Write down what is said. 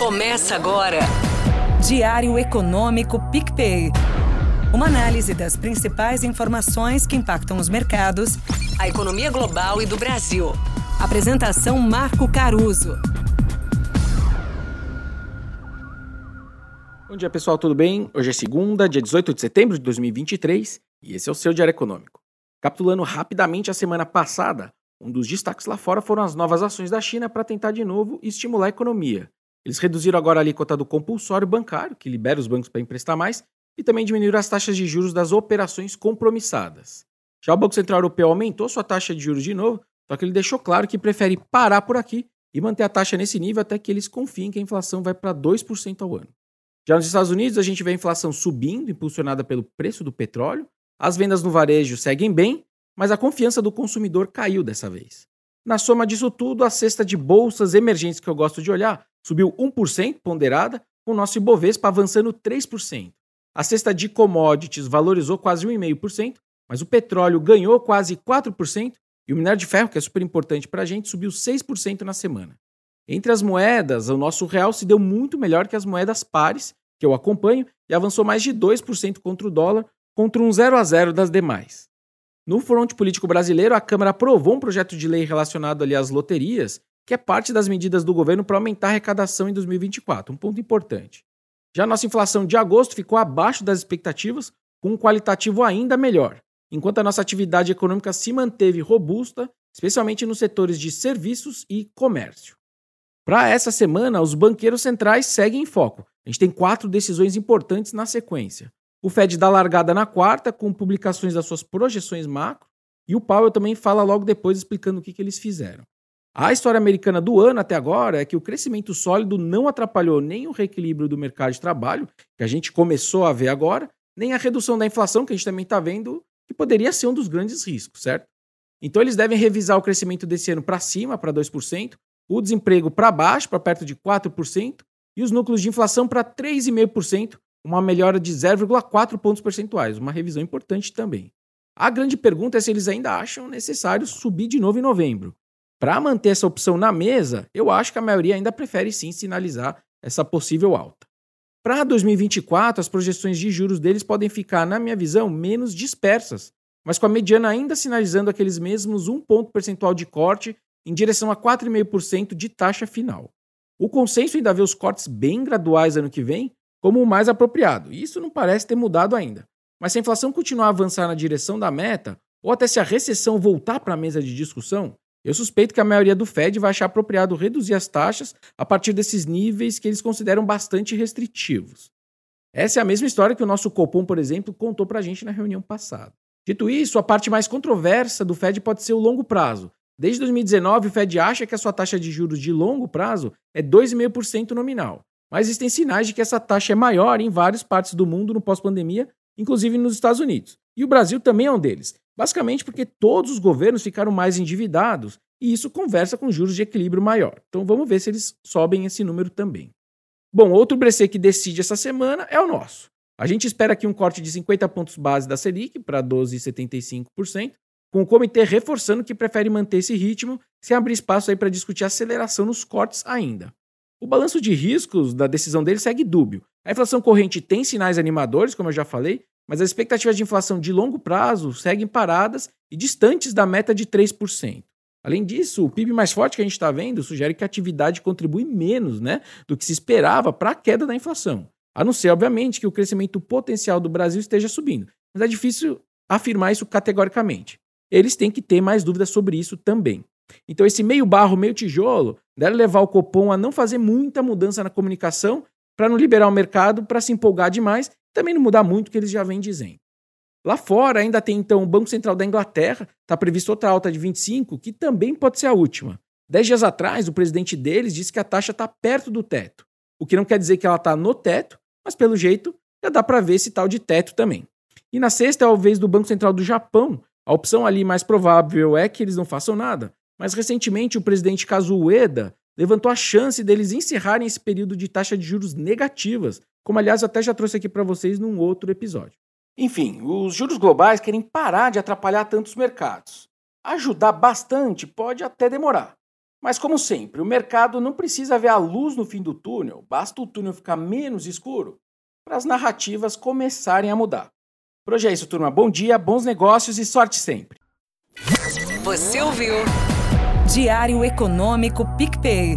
Começa agora. Diário Econômico PicPay. Uma análise das principais informações que impactam os mercados, a economia global e do Brasil. Apresentação Marco Caruso. Bom dia, pessoal, tudo bem? Hoje é segunda, dia 18 de setembro de 2023, e esse é o seu Diário Econômico. Capitulando rapidamente a semana passada, um dos destaques lá fora foram as novas ações da China para tentar de novo estimular a economia. Eles reduziram agora a alíquota do compulsório bancário, que libera os bancos para emprestar mais, e também diminuíram as taxas de juros das operações compromissadas. Já o Banco Central Europeu aumentou sua taxa de juros de novo, só que ele deixou claro que prefere parar por aqui e manter a taxa nesse nível até que eles confiem que a inflação vai para 2% ao ano. Já nos Estados Unidos, a gente vê a inflação subindo, impulsionada pelo preço do petróleo, as vendas no varejo seguem bem mas a confiança do consumidor caiu dessa vez. Na soma disso tudo, a cesta de bolsas emergentes que eu gosto de olhar subiu 1% ponderada, com o nosso Ibovespa avançando 3%. A cesta de commodities valorizou quase 1,5%, mas o petróleo ganhou quase 4% e o minério de ferro, que é super importante para a gente, subiu 6% na semana. Entre as moedas, o nosso real se deu muito melhor que as moedas pares, que eu acompanho, e avançou mais de 2% contra o dólar, contra um 0 a 0 das demais. No fronte político brasileiro, a Câmara aprovou um projeto de lei relacionado ali às loterias, que é parte das medidas do governo para aumentar a arrecadação em 2024, um ponto importante. Já nossa inflação de agosto ficou abaixo das expectativas, com um qualitativo ainda melhor, enquanto a nossa atividade econômica se manteve robusta, especialmente nos setores de serviços e comércio. Para essa semana, os banqueiros centrais seguem em foco. A gente tem quatro decisões importantes na sequência. O Fed dá largada na quarta, com publicações das suas projeções macro, e o Powell também fala logo depois explicando o que, que eles fizeram. A história americana do ano até agora é que o crescimento sólido não atrapalhou nem o reequilíbrio do mercado de trabalho, que a gente começou a ver agora, nem a redução da inflação, que a gente também está vendo, que poderia ser um dos grandes riscos, certo? Então eles devem revisar o crescimento desse ano para cima, para 2%, o desemprego para baixo, para perto de 4%, e os núcleos de inflação para 3,5%, uma melhora de 0,4 pontos percentuais, uma revisão importante também. A grande pergunta é se eles ainda acham necessário subir de novo em novembro. Para manter essa opção na mesa, eu acho que a maioria ainda prefere sim sinalizar essa possível alta. Para 2024, as projeções de juros deles podem ficar, na minha visão, menos dispersas, mas com a mediana ainda sinalizando aqueles mesmos 1 ponto percentual de corte em direção a 4,5% de taxa final. O consenso ainda vê os cortes bem graduais ano que vem, como o mais apropriado. E isso não parece ter mudado ainda. Mas se a inflação continuar a avançar na direção da meta, ou até se a recessão voltar para a mesa de discussão, eu suspeito que a maioria do Fed vai achar apropriado reduzir as taxas a partir desses níveis que eles consideram bastante restritivos. Essa é a mesma história que o nosso Copom, por exemplo, contou para a gente na reunião passada. Dito isso, a parte mais controversa do Fed pode ser o longo prazo. Desde 2019, o Fed acha que a sua taxa de juros de longo prazo é 2,5% nominal. Mas existem sinais de que essa taxa é maior em várias partes do mundo no pós-pandemia, inclusive nos Estados Unidos. E o Brasil também é um deles, basicamente porque todos os governos ficaram mais endividados e isso conversa com juros de equilíbrio maior. Então vamos ver se eles sobem esse número também. Bom, outro BC que decide essa semana é o nosso. A gente espera aqui um corte de 50 pontos base da Selic para 12,75%, com o comitê reforçando que prefere manter esse ritmo sem abrir espaço aí para discutir aceleração nos cortes ainda. O balanço de riscos da decisão dele segue dúbio. A inflação corrente tem sinais animadores, como eu já falei, mas as expectativas de inflação de longo prazo seguem paradas e distantes da meta de 3%. Além disso, o PIB mais forte que a gente está vendo sugere que a atividade contribui menos né, do que se esperava para a queda da inflação. A não ser, obviamente, que o crescimento potencial do Brasil esteja subindo. Mas é difícil afirmar isso categoricamente. Eles têm que ter mais dúvidas sobre isso também. Então, esse meio barro, meio tijolo, deve levar o Copom a não fazer muita mudança na comunicação para não liberar o mercado para se empolgar demais também não mudar muito o que eles já vêm dizendo. Lá fora ainda tem então o Banco Central da Inglaterra, está previsto outra alta de 25, que também pode ser a última. Dez dias atrás, o presidente deles disse que a taxa está perto do teto, o que não quer dizer que ela está no teto, mas pelo jeito já dá para ver esse tal de teto também. E na sexta é a vez do Banco Central do Japão. A opção ali mais provável é que eles não façam nada, mas recentemente o presidente Kazuo Ueda levantou a chance deles encerrarem esse período de taxa de juros negativas, como aliás eu até já trouxe aqui para vocês num outro episódio. Enfim, os juros globais querem parar de atrapalhar tantos mercados. Ajudar bastante pode até demorar, Mas, como sempre, o mercado não precisa ver a luz no fim do túnel, basta o túnel ficar menos escuro para as narrativas começarem a mudar. Por hoje é isso, turma. Bom dia, bons negócios e sorte sempre. Você ouviu? Diário Econômico PicPay.